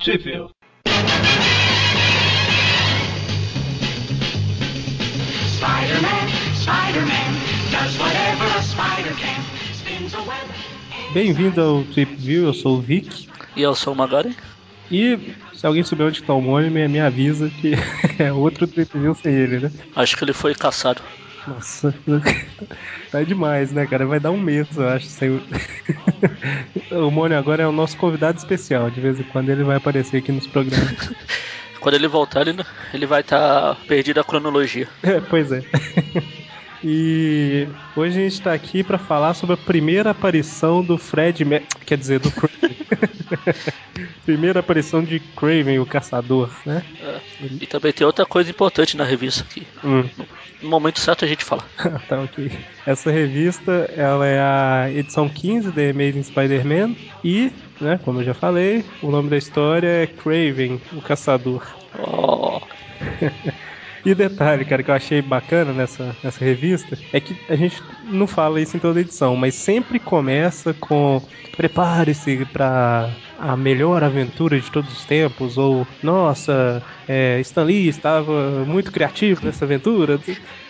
Web. Bem-vindo ao Trip View, eu sou o Vic. E eu sou o Magari. E se alguém souber onde está o Mônio, me, me avisa que é outro Trip View sem ele, né? Acho que ele foi caçado. Nossa, tá demais, né, cara? Vai dar um mês, eu acho, sem o. Mônio agora é o nosso convidado especial. De vez em quando ele vai aparecer aqui nos programas. Quando ele voltar, ele, ele vai estar perdido a cronologia. É, pois é. E hoje a gente está aqui para falar sobre a primeira aparição do Fred, Mer quer dizer, do. primeira aparição de Craven, o caçador, né? É. E também tem outra coisa importante na revista aqui. Hum. No momento certo a gente fala. tá ok. Essa revista, ela é a edição 15 da Amazing Spider-Man e, né, como eu já falei, o nome da história é Craven, o caçador. Oh. E detalhe, cara, que eu achei bacana nessa, nessa revista é que a gente não fala isso em toda edição, mas sempre começa com prepare-se para a melhor aventura de todos os tempos, ou nossa, é, Stan Lee estava muito criativo nessa aventura.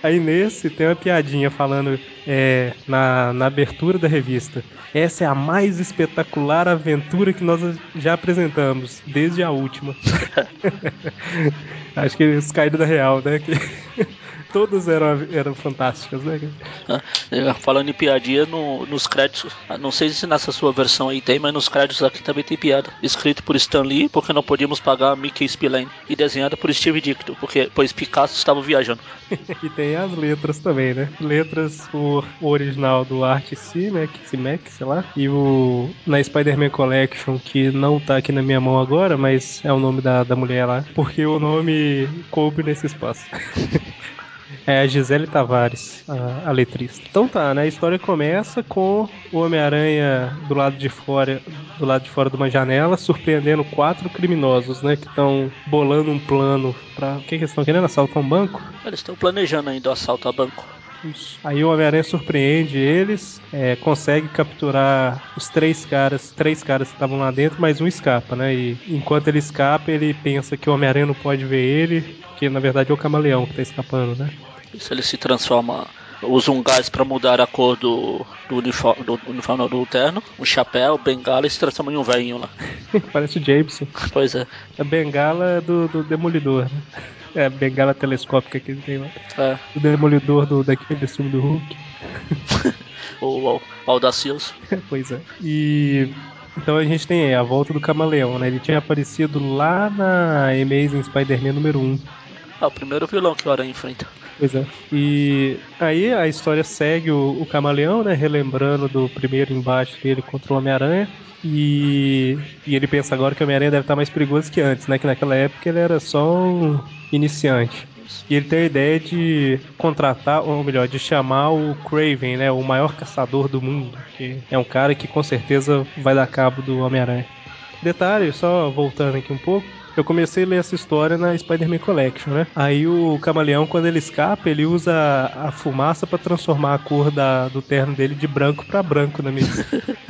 Aí nesse tem uma piadinha falando é, na, na abertura da revista. Essa é a mais espetacular aventura que nós já apresentamos, desde a última. Acho que eles caíram da real, né? Que todas eram, eram fantásticas, né? Ah, Falando em piadinha, no, nos créditos, ah, não sei se nessa sua versão aí tem, mas nos créditos aqui também tem piada. Escrito por Stan Lee, porque não podíamos pagar Mickey Spillane. E desenhada por Steve Ditko, porque pois Picasso estava viajando. e tem as letras também, né? Letras por o original do Art C-Mac, C-Mac, sei lá. E o na Spider-Man Collection, que não tá aqui na minha mão agora, mas é o nome da, da mulher lá. Porque o nome coube nesse espaço. É a Gisele Tavares, a, a, letrista. Então tá, né? A história começa com o Homem-Aranha do lado de fora, do lado de fora de uma janela, surpreendendo quatro criminosos, né? Que estão bolando um plano para o que, que eles estão querendo? Assaltar um banco? Eles estão planejando ainda o assalto a banco. Aí o Homem-Aranha surpreende eles, é, consegue capturar os três caras, três caras que estavam lá dentro, mas um escapa, né? E enquanto ele escapa, ele pensa que o Homem-Aranha não pode ver ele, que na verdade é o camaleão que tá escapando, né? Isso ele se transforma. Usa um gás para mudar a cor do, do uniforme do, uniforme do terno, um chapéu, bengala e se transforma em um velhinho lá. Parece o Jameson. Pois é. A bengala do, do Demolidor, né? É a bengala telescópica que ele tem lá. É. O Demolidor do, daquele filme do Hulk. o, Audacioso. pois é. E então a gente tem a volta do Camaleão, né? Ele tinha aparecido lá na Amazing Spider-Man número 1. É o primeiro vilão que o Aranha enfrenta. Pois é. E aí a história segue o, o Camaleão, né? Relembrando do primeiro embate dele contra o Homem-Aranha. E, e ele pensa agora que o Homem-Aranha deve estar mais perigoso que antes, né? Que naquela época ele era só um iniciante. E ele tem a ideia de contratar, ou melhor, de chamar o Craven, né? O maior caçador do mundo. Que é um cara que com certeza vai dar cabo do Homem-Aranha. Detalhe, só voltando aqui um pouco. Eu comecei a ler essa história na Spider-Man Collection, né? Aí o camaleão, quando ele escapa, ele usa a fumaça para transformar a cor da, do terno dele de branco para branco na mesa.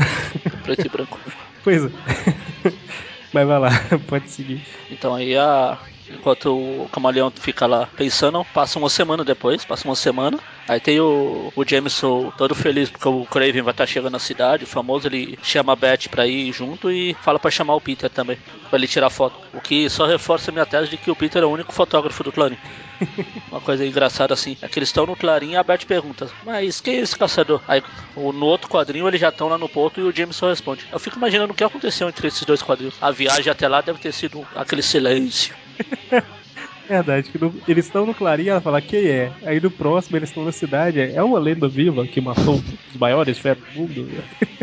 Preto e branco. Pois é. Mas vai lá, pode seguir. Então aí a. Enquanto o camaleão fica lá pensando, passa uma semana depois, passa uma semana. Aí tem o, o Jameson todo feliz porque o Craven vai estar chegando na cidade, o famoso, ele chama a Beth pra ir junto e fala pra chamar o Peter também, pra ele tirar foto. O que só reforça a minha tese de que o Peter é o único fotógrafo do Clarim. Uma coisa engraçada assim, é que eles estão no Clarim e a Beth pergunta, mas quem é esse caçador? Aí no outro quadrinho eles já estão lá no porto e o Jameson responde. Eu fico imaginando o que aconteceu entre esses dois quadrinhos. A viagem até lá deve ter sido aquele silêncio. Verdade, que no, eles estão no Clarim ela fala quem é. Aí no próximo eles estão na cidade, é uma lenda viva que matou os maiores feras do mundo.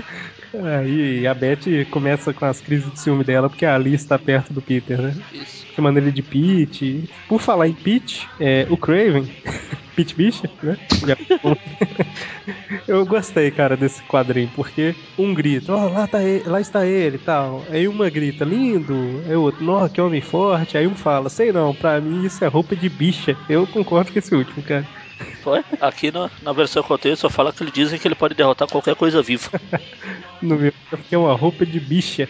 Aí a Beth começa com as crises de ciúme dela porque a Alice está perto do Peter, né? Isso. Chamando ele de Pete. Por falar em Pete, é, o Craven, Pete Bishop, né? Eu gostei, cara, desse quadrinho, porque um grita, ó, oh, lá, tá ele, lá está ele e tal. Aí uma grita, lindo. Aí o outro, nossa, que homem forte. Aí um fala, sei não, pra mim isso é roupa de bicha. Eu concordo com esse último, cara. Foi? Aqui na, na versão que eu tenho só fala que eles dizem que ele pode derrotar qualquer coisa viva. No meu, porque é uma roupa de bicha.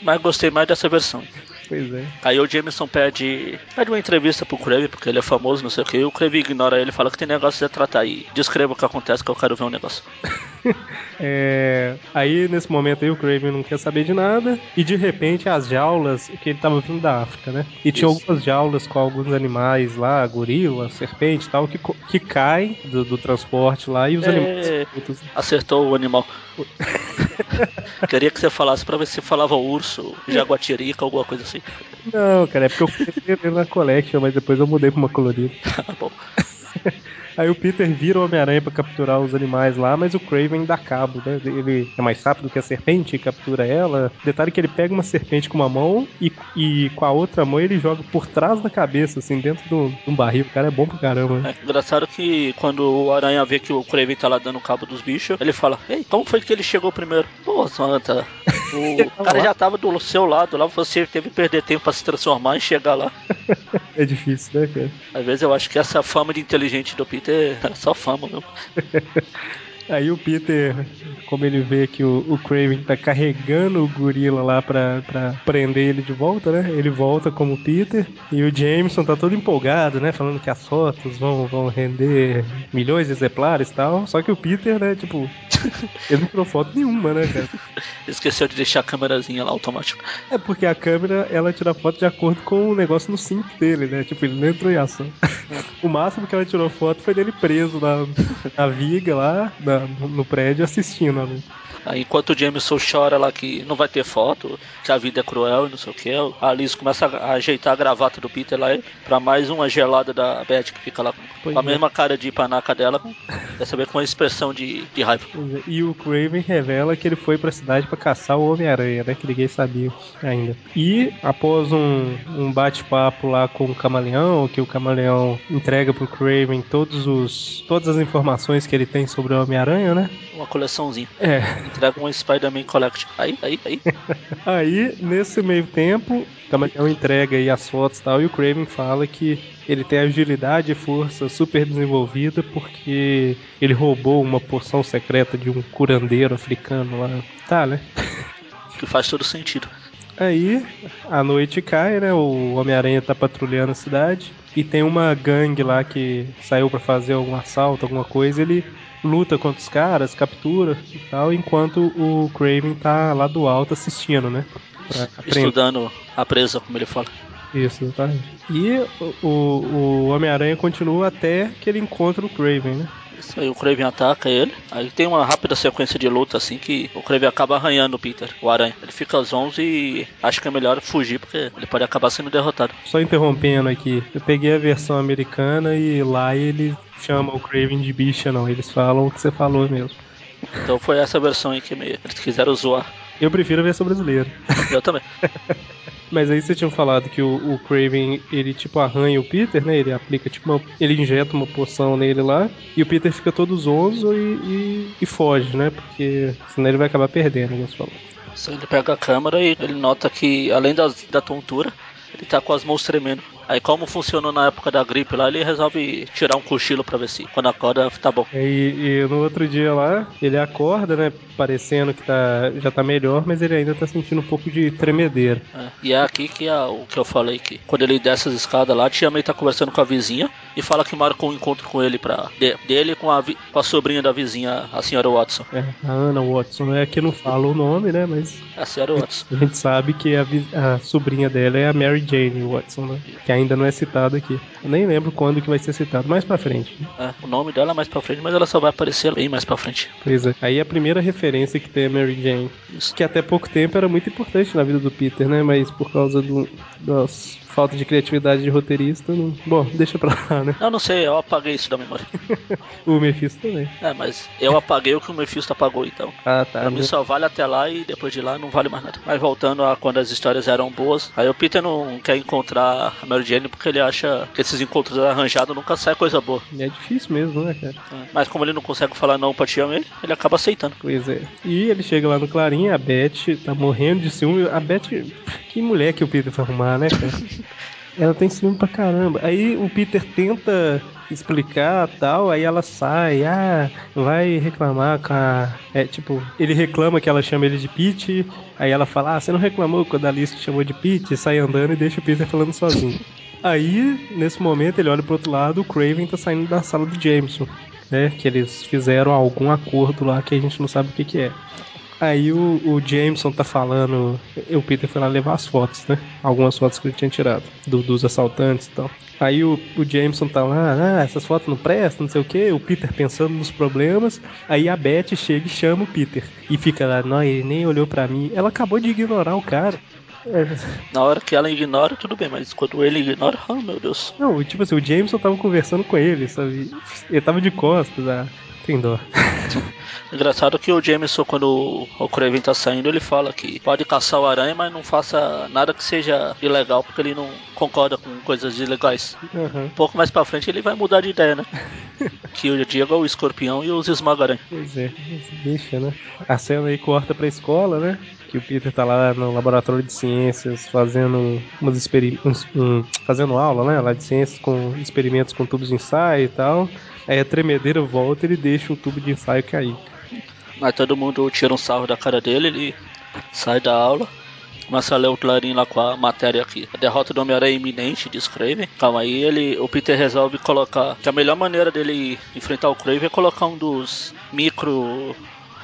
Mas gostei mais dessa versão. Pois é. Aí o Jameson pede, pede uma entrevista pro Crave, porque ele é famoso, não sei o que. E o Crave ignora ele, fala que tem negócio a tratar. E descreva o que acontece, que eu quero ver um negócio. É, aí, nesse momento aí, o Craven não quer saber de nada. E de repente, as jaulas, que ele tava vindo da África, né? E tinha Isso. algumas jaulas com alguns animais lá, gorila, serpente e tal, que, que caem do, do transporte lá e os É. animais. Acertou o animal. Queria que você falasse pra ver se falava urso, jaguatirica, alguma coisa assim. Não, cara, é porque eu fui na collection, mas depois eu mudei pra uma colorida. Tá bom. Aí o Peter vira o Homem-Aranha pra capturar os animais lá, mas o Craven dá cabo, né? Ele é mais rápido que a serpente e captura ela. Detalhe que ele pega uma serpente com uma mão e, e com a outra mão ele joga por trás da cabeça, assim, dentro de um barril. O cara é bom pra caramba, né? É engraçado que quando o Aranha vê que o Kraven tá lá dando cabo dos bichos, ele fala: Ei, como foi que ele chegou primeiro? Pô, Santa, o cara já tava do seu lado lá, você teve que perder tempo pra se transformar e chegar lá. É difícil, né, cara? Às vezes eu acho que essa fama de inteligente do Peter é só fama mesmo. Aí o Peter, como ele vê que o, o Craven tá carregando o gorila lá pra, pra prender ele de volta, né? Ele volta como Peter e o Jameson tá todo empolgado, né? Falando que as fotos vão, vão render milhões de exemplares e tal. Só que o Peter, né, tipo, ele não tirou foto nenhuma, né, cara? Esqueceu de deixar a câmerazinha lá automática. É porque a câmera, ela tira foto de acordo com o negócio no cinto dele, né? Tipo, ele não entrou em ação. O máximo que ela tirou foto foi dele preso na, na viga lá, na- no prédio, assistindo a luta. Aí enquanto o Jameson chora lá que não vai ter foto, que a vida é cruel e não sei o que, a Liz começa a ajeitar a gravata do Peter lá pra mais uma gelada da Beth que fica lá com a é. mesma cara de panaca dela, dessa vez com uma expressão de, de raiva. É, E o Craven revela que ele foi pra cidade pra caçar o Homem-Aranha, né? Que ninguém sabia ainda. E após um, um bate-papo lá com o Camaleão, que o Camaleão entrega pro Craven todos os, todas as informações que ele tem sobre o Homem-Aranha, né? Uma coleçãozinha. É. Entrega um Spider-Man Collection. Aí, aí, aí. Aí, nesse meio tempo, o Camaleão entrega aí as fotos e tal, e o Craven fala que ele tem agilidade e força super desenvolvida porque ele roubou uma poção secreta de um curandeiro africano lá. Tá, né? Que faz todo sentido. Aí, a noite cai, né? O Homem-Aranha tá patrulhando a cidade e tem uma gangue lá que saiu pra fazer algum assalto, alguma coisa. Ele luta contra os caras, captura e tal, enquanto o Craven tá lá do alto assistindo, né? Estudando a presa, como ele fala. Isso, exatamente. E o, o, Homem-Aranha continua até que ele encontra o Craven, né? Isso aí, o Kraven ataca ele. Aí tem uma rápida sequência de luta, assim, que o Kraven acaba arranhando o Peter, o Aranha. Ele fica zonzo e acha que é melhor fugir, porque ele pode acabar sendo derrotado. Só interrompendo aqui, eu peguei a versão americana e lá eles chamam o Craven de bicha, não. Eles falam o que você falou mesmo. Então foi essa versão aí que me- eles quiseram zoar. Eu prefiro a versão brasileira. Eu também. Mas aí você tinha falado que o, o Craven, ele tipo arranha o Peter, né? Ele aplica tipo uma, ele injeta uma poção nele lá e o Peter fica todo zonzo e, e, e foge, né? Porque senão ele vai acabar perdendo, como você falou. Ele pega a câmera e ele nota que, além das, da tontura, ele tá com as mãos tremendo. Aí, como funcionou na época da gripe lá, ele resolve tirar um cochilo pra ver se quando acorda tá bom. E, e no outro dia lá, ele acorda, né? Parecendo que tá, já tá melhor, mas ele ainda tá sentindo um pouco de tremedeira. É, E é aqui que é o que eu falei que quando ele desce as escadas lá, a tia May tá conversando com a vizinha e fala que marcou um encontro com ele pra. de- dele com a, com a sobrinha da vizinha, a senhora Watson. É, a Anna Watson, né? Aqui não fala o nome, né? Mas A senhora Watson. a gente sabe que a, a sobrinha dela é a Mary Jane Watson, né? Que ainda não é citada aqui. Eu nem lembro quando que vai ser citado, mais pra frente. É, o nome dela é mais pra frente, mas ela só vai aparecer bem mais pra frente. Pois é. Aí a primeira referência que tem a Mary Jane, Isso. que até pouco tempo era muito importante na vida do Peter, né? Mas por causa do, das falta de criatividade de roteirista, não... bom, deixa pra lá, né? Eu não sei, eu apaguei isso da memória. O Mephisto também. É, mas eu apaguei o que o Mephisto apagou, então. Ah, tá. Pra mim só vale até lá e depois de lá não vale mais nada. Mas voltando a quando as histórias eram boas, aí o Peter não quer encontrar a Mary Jane porque ele acha que esses encontros arranjados nunca sai coisa boa. É difícil mesmo, né, cara? Mas como ele não consegue falar não pra tia May, ele acaba aceitando. Pois é. E ele chega lá no Clarim, a Beth tá morrendo de ciúme. A Beth, que mulher que o Peter foi arrumar, né, cara? Ela tem ciúme pra caramba. Aí o Peter tenta explicar tal, aí ela sai, ah, vai reclamar com a. É, tipo, ele reclama que ela chama ele de Pete, aí ela fala, ah, você não reclamou quando a Alice te chamou de Pete, sai andando e deixa o Peter falando sozinho. Aí, nesse momento, ele olha pro outro lado, o Craven tá saindo da sala do Jameson, né? Que eles fizeram algum acordo lá que a gente não sabe o que, que é. Aí o, o Jameson tá falando. O Peter foi lá levar as fotos, né? Algumas fotos que ele tinha tirado do- dos assaltantes e tal. Aí o, o Jameson tá lá, ah, essas fotos não prestam, não sei o que. O Peter pensando nos problemas. Aí a Beth chega e chama o Peter. E fica lá, não, ele nem olhou pra mim. Ela acabou de ignorar o cara. Na hora que ela ignora, tudo bem, mas quando ele ignora, oh meu Deus. Não, tipo assim, o Jameson tava conversando com ele, sabe? Ele tava de costas, ah, tem dó. Engraçado que o Jameson, quando o Kraven tá saindo, ele fala que pode caçar o aranha, mas não faça nada que seja ilegal, porque ele não concorda com coisas ilegais. Aham. Um pouco mais pra frente ele vai mudar de ideia, né? que o Diego é o escorpião e os esmaga-aranha. Pois é, deixa, né? A cena aí corta pra escola, né? Que o Peter tá lá no laboratório de ciências fazendo umas experimentos. fazendo aula, né? Lá de ciências com experimentos com tubos de ensaio e tal. Aí a tremedeira volta e ele deixa o tubo de ensaio cair. Aí todo mundo tira um sarro da cara dele, ele sai da aula. Começa a ler o clarim lá com a matéria aqui. A derrota do Homem-Aranha é iminente, diz Craven. Calma aí, ele, o Peter resolve colocar. Que a melhor maneira dele enfrentar o Craven é colocar um dos micro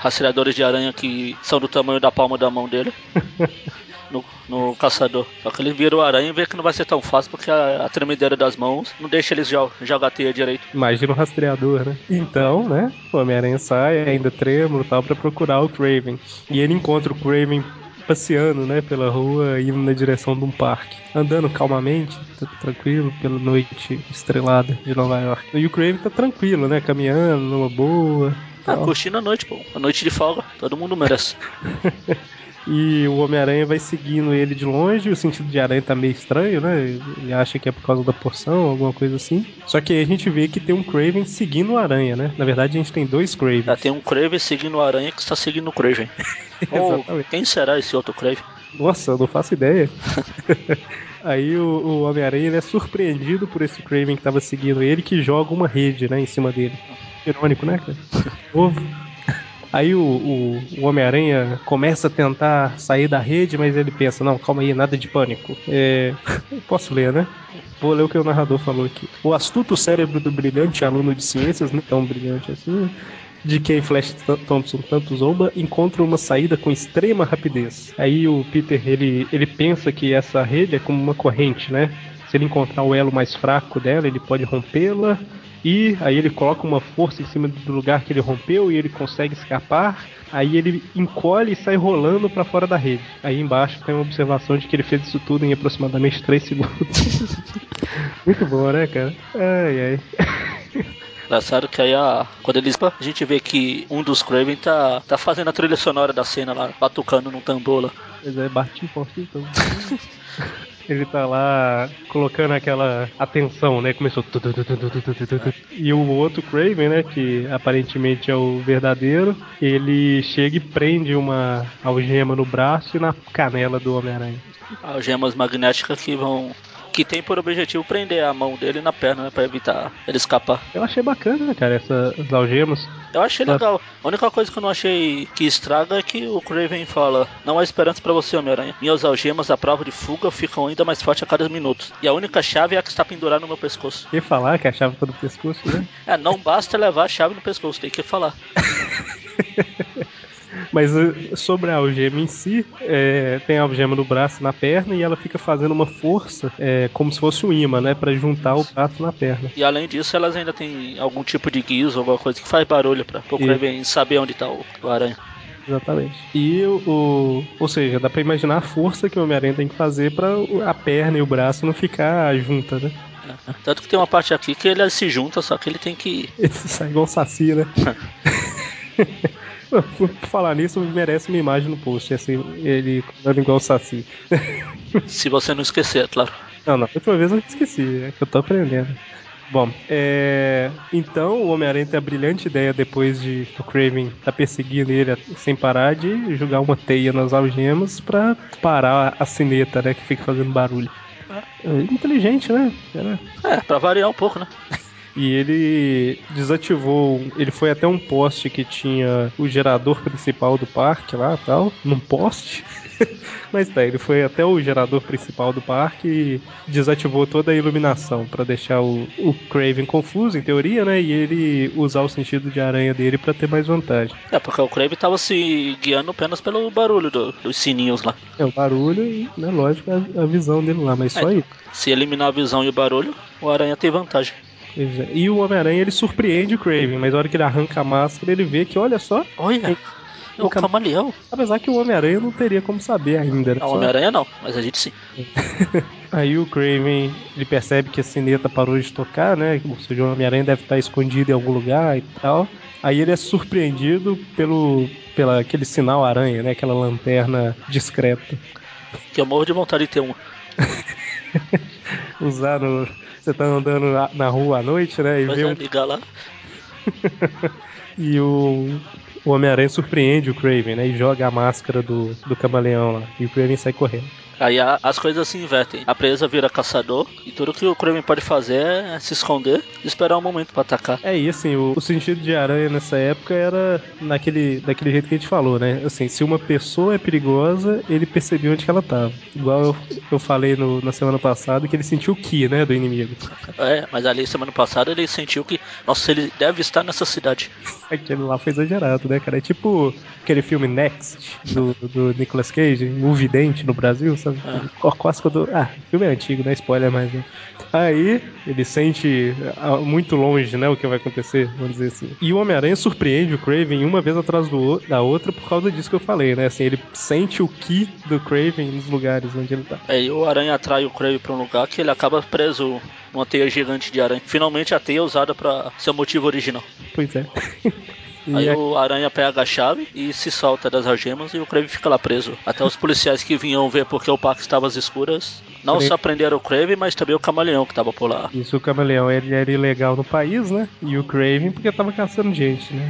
rastreadores de aranha que são do tamanho da palma da mão dele. No, no caçador. Só que ele vira o aranha e vê que não vai ser tão fácil porque a, a tremedeira das mãos não deixa eles jo jogar a teia direito. Imagina o rastreador, né? Então, né? O Homem-Aranha sai, ainda trêmulo e tal, pra procurar o Craven. E ele encontra o Craven passeando, né, pela rua, indo na direção de um parque. Andando calmamente, tranquilo, pela noite estrelada de Nova York. E o Craven tá tranquilo, né, caminhando numa boa. Ah, tal. curtindo a noite, pô. A noite de folga. Todo mundo merece. E o Homem-Aranha vai seguindo ele de longe, o sentido de aranha tá meio estranho, né? Ele acha que é por causa da porção, alguma coisa assim. Só que aí a gente vê que tem um Craven seguindo o aranha, né? Na verdade, a gente tem dois Cravens. Já tem um Craven seguindo o aranha que está seguindo o Craven. Ou quem será esse outro Craven? Nossa, eu não faço ideia. Aí o, o Homem-Aranha é surpreendido por esse Craven que tava seguindo ele, que joga uma rede, né, em cima dele. Irônico, né, cara? Ovo. Aí o, o, o Homem-Aranha começa a tentar sair da rede, mas ele pensa, não, calma aí, nada de pânico. É... Posso ler, né? Vou ler o que o narrador falou aqui. O astuto cérebro do brilhante aluno de ciências, não tão brilhante assim, de quem Flash Th- Thompson tanto zomba, encontra uma saída com extrema rapidez. Aí o Peter, ele, ele pensa que essa rede é como uma corrente, né? Se ele encontrar o elo mais fraco dela, ele pode rompê-la. E aí ele coloca uma força em cima do lugar que ele rompeu e ele consegue escapar. Aí ele encolhe e sai rolando pra fora da rede. Aí embaixo tem uma observação de que ele fez isso tudo em aproximadamente 3 segundos. Muito bom, né, cara? Ai, ai. Engraçado que aí a, quando eles. A gente vê que um dos Craven tá, tá fazendo a trilha sonora da cena lá, batucando num tambor lá. Pois é, bati forte então. ele tá lá colocando aquela atenção, né? Começou. E o outro Craven, né? Que aparentemente é o verdadeiro, ele chega e prende uma algema no braço e na canela do Homem-Aranha. Algemas magnéticas que vão que tem por objetivo prender a mão dele na perna, né? Pra evitar ele escapar. Eu achei bacana, cara, essas algemas. Eu achei legal. A única coisa que eu não achei que estraga é que o Craven fala: Não há esperança pra você, Homem-Aranha. Minhas algemas à prova de fuga ficam ainda mais fortes a cada minuto. E a única chave é a que está pendurada no meu pescoço. Quer falar que a chave tá no pescoço, né? É, não basta levar a chave no pescoço, tem que falar. Mas eh, sobre a algema em si, é, tem a algema no braço e na perna e ela fica fazendo uma força é, como se fosse um imã, né? Pra juntar o braço na perna. E além disso, elas ainda têm algum tipo de guiso, alguma coisa que faz barulho pra Isso. Craven saber onde tá o, o aranha. Exatamente. E o, Ou seja, dá pra imaginar a força que o Homem-Aranha tem que fazer pra a perna e o braço não ficar junta, né? É. Tanto que tem uma parte aqui que ele se junta, só que ele tem que. Ele sai igual um saci, né? Por falar nisso, merece uma imagem no post, assim, ele andando igual o saci. Se você não esquecer, é claro. Não, última vez eu esqueci, é que eu tô aprendendo. Bom, é... então o Homem-Aranha tem a brilhante ideia, depois de o Craven tá perseguindo ele sem parar, de jogar uma teia nas algemas pra parar a sineta, né, que fica fazendo barulho. inteligente, né? Era- É, pra variar um pouco, né? E ele desativou, ele foi até um poste que tinha o gerador principal do parque lá tal, num poste. Mas tá, ele foi até o gerador principal do parque e desativou toda a iluminação pra deixar o, o Craven confuso, em teoria, né? E ele usar o sentido de aranha dele pra ter mais vantagem. É, porque o Crave tava se guiando apenas pelo barulho do- dos sininhos lá. É o barulho e, né, lógico, a, a visão dele lá, mas só É. isso. Se eliminar a visão e o barulho, o aranha tem vantagem. É. E o Homem-Aranha ele surpreende o Craven, mas na hora que ele arranca a máscara, ele vê que, olha só, Olha, é o cam- camaleão. apesar que o Homem-Aranha não teria como saber ainda. né? Só- Homem-Aranha não, mas a gente sim. Aí o Craven ele percebe que a sineta parou de tocar, né? Ou seja, o Homem-Aranha deve estar escondido em algum lugar e tal. Aí ele é surpreendido pelo pela aquele sinal aranha, né? Aquela lanterna discreta. Que eu morro de vontade de ter um. Usar no. Você tá andando na, rua à noite, né? E Mas vê é um ligar lá. E o, o Homem-Aranha surpreende o Craven, né? E joga a máscara do, do camaleão lá. E o Craven sai correndo. Aí a- as coisas se invertem. A presa vira caçador e tudo que o Kraven pode fazer é se esconder e esperar um momento pra atacar. É, e assim, o, o sentido de aranha nessa época era naquele, daquele jeito que a gente falou, né? Assim, se uma pessoa é perigosa, ele percebeu onde que ela tava. Igual eu, eu falei no- na semana passada que ele sentiu o ki, né, do inimigo. É, mas ali semana passada ele sentiu que, nossa, ele deve estar nessa cidade. Aquele lá foi exagerado, né, cara? É tipo aquele filme Next, do, do Nicolas Cage, O Vidente no Brasil, É. Quase quando. Ah, o filme é antigo, não é spoiler mais, né? Aí ele sente ah, muito longe, né, o que vai acontecer, vamos dizer assim. E o Homem-Aranha surpreende o Craven uma vez atrás do, da outra por causa disso que eu falei, né? Assim, ele sente o ki do Craven nos lugares onde ele tá. Aí o aranha atrai o Kraven pra um lugar que ele acaba preso numa teia gigante de aranha. Finalmente a teia é usada pra seu motivo original. Pois é. E Aí é- o aranha pega a chave e se solta das algemas e o Kraven fica lá preso. Até os policiais que vinham ver porque o parque estava às escuras não só prenderam o Kraven, mas também o camaleão que tava por lá. Isso, o camaleão ele era ilegal no país, né? E o Craven porque tava caçando gente, né?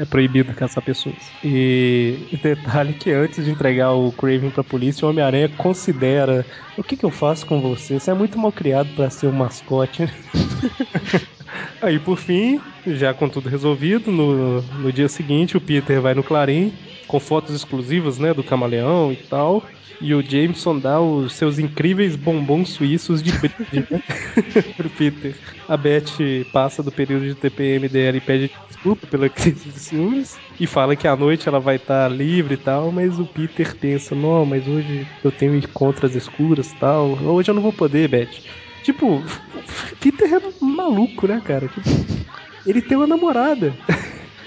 É proibido caçar pessoas. E detalhe que antes de entregar o Craven pra polícia, o Homem-Aranha considera: o que, que eu faço com você? Você é muito mal criado pra ser um mascote. Aí por fim, já com tudo resolvido, no, no dia seguinte o Peter vai no Clarim com fotos exclusivas, né, do camaleão e tal. E o Jameson dá os seus incríveis bombons suíços de pro Peter. A Beth passa do período de TPM dela e pede desculpa pela crise de ciúmes. E fala que à noite ela vai estar livre e tal, mas o Peter pensa, não, mas hoje eu tenho encontros escuras e tal. Hoje eu não vou poder, Beth. Tipo, Peter é maluco, né, cara? Tipo, ele tem uma namorada.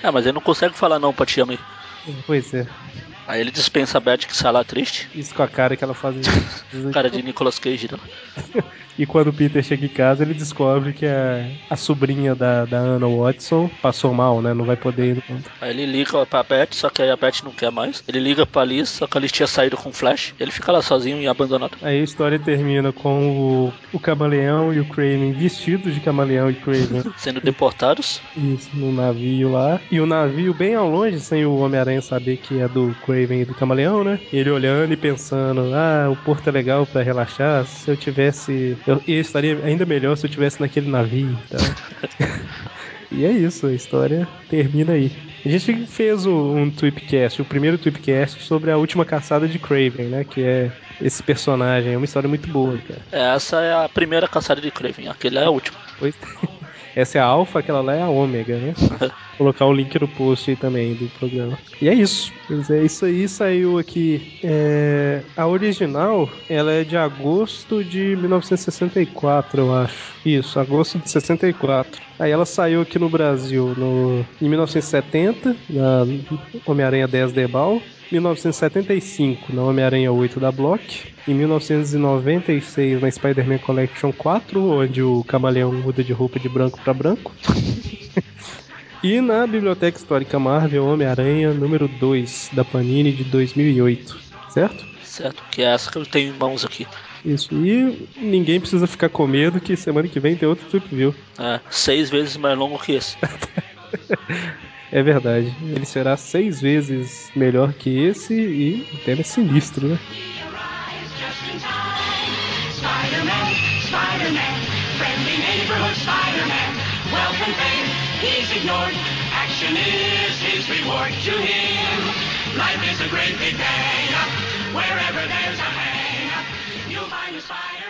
É, mas ele não consegue falar não pra tia May. Pois é. Aí ele dispensa a Beth que sai lá triste. Isso com a cara que ela faz. Cara de Nicolas Cage dela. E quando o Peter chega em casa, ele descobre que a, a sobrinha da, da Anna Watson passou mal, né? Não vai poder ir no. Aí ele liga pra Beth, só que aí a Beth não quer mais. Ele liga pra Liz, só que a Liz tinha saído com o Flash. Ele fica lá sozinho e abandonado. Aí a história termina com o, o camaleão e o Craven vestidos de camaleão e Craven. Sendo deportados. Isso, no navio lá. E o navio bem ao longe, sem o Homem-Aranha saber que é do Craven e do Camaleão, né? Ele olhando e pensando: ah, o porto é legal pra relaxar. Se eu tivesse. Eu, eu estaria ainda melhor se eu tivesse naquele navio e tal. e é isso, a história termina aí. A gente fez um Tweepcast, o primeiro Tweepcast sobre a última caçada de Craven, né? Que é esse personagem. É uma história muito boa, cara. Essa é a primeira caçada de Kraven. Aquele é a última. Pois- Essa é a alfa, aquela lá é a ômega, né? Vou colocar o link no post aí também do programa. E é isso. Pois é, isso aí saiu aqui. É, A original, ela é de agosto de 1964, eu acho. Isso, agosto de 64. Aí ela saiu aqui no Brasil no... em 1970, na Homem-Aranha 10 Debal. 1975 na Homem-Aranha 8 da Block, em 1996 na Spider-Man Collection 4, onde o camaleão muda de roupa de branco para branco. e na Biblioteca Histórica Marvel Homem-Aranha número 2 da Panini de 2008, certo? Certo? Que é essa que eu tenho em mãos aqui. Isso, e ninguém precisa ficar com medo que semana que vem tem outro Trip View. É, seis vezes mais longo que esse. É verdade, ele será seis vezes melhor que esse e o tema é sinistro, né? Life is a great big. Wherever there's a you'll find a spider.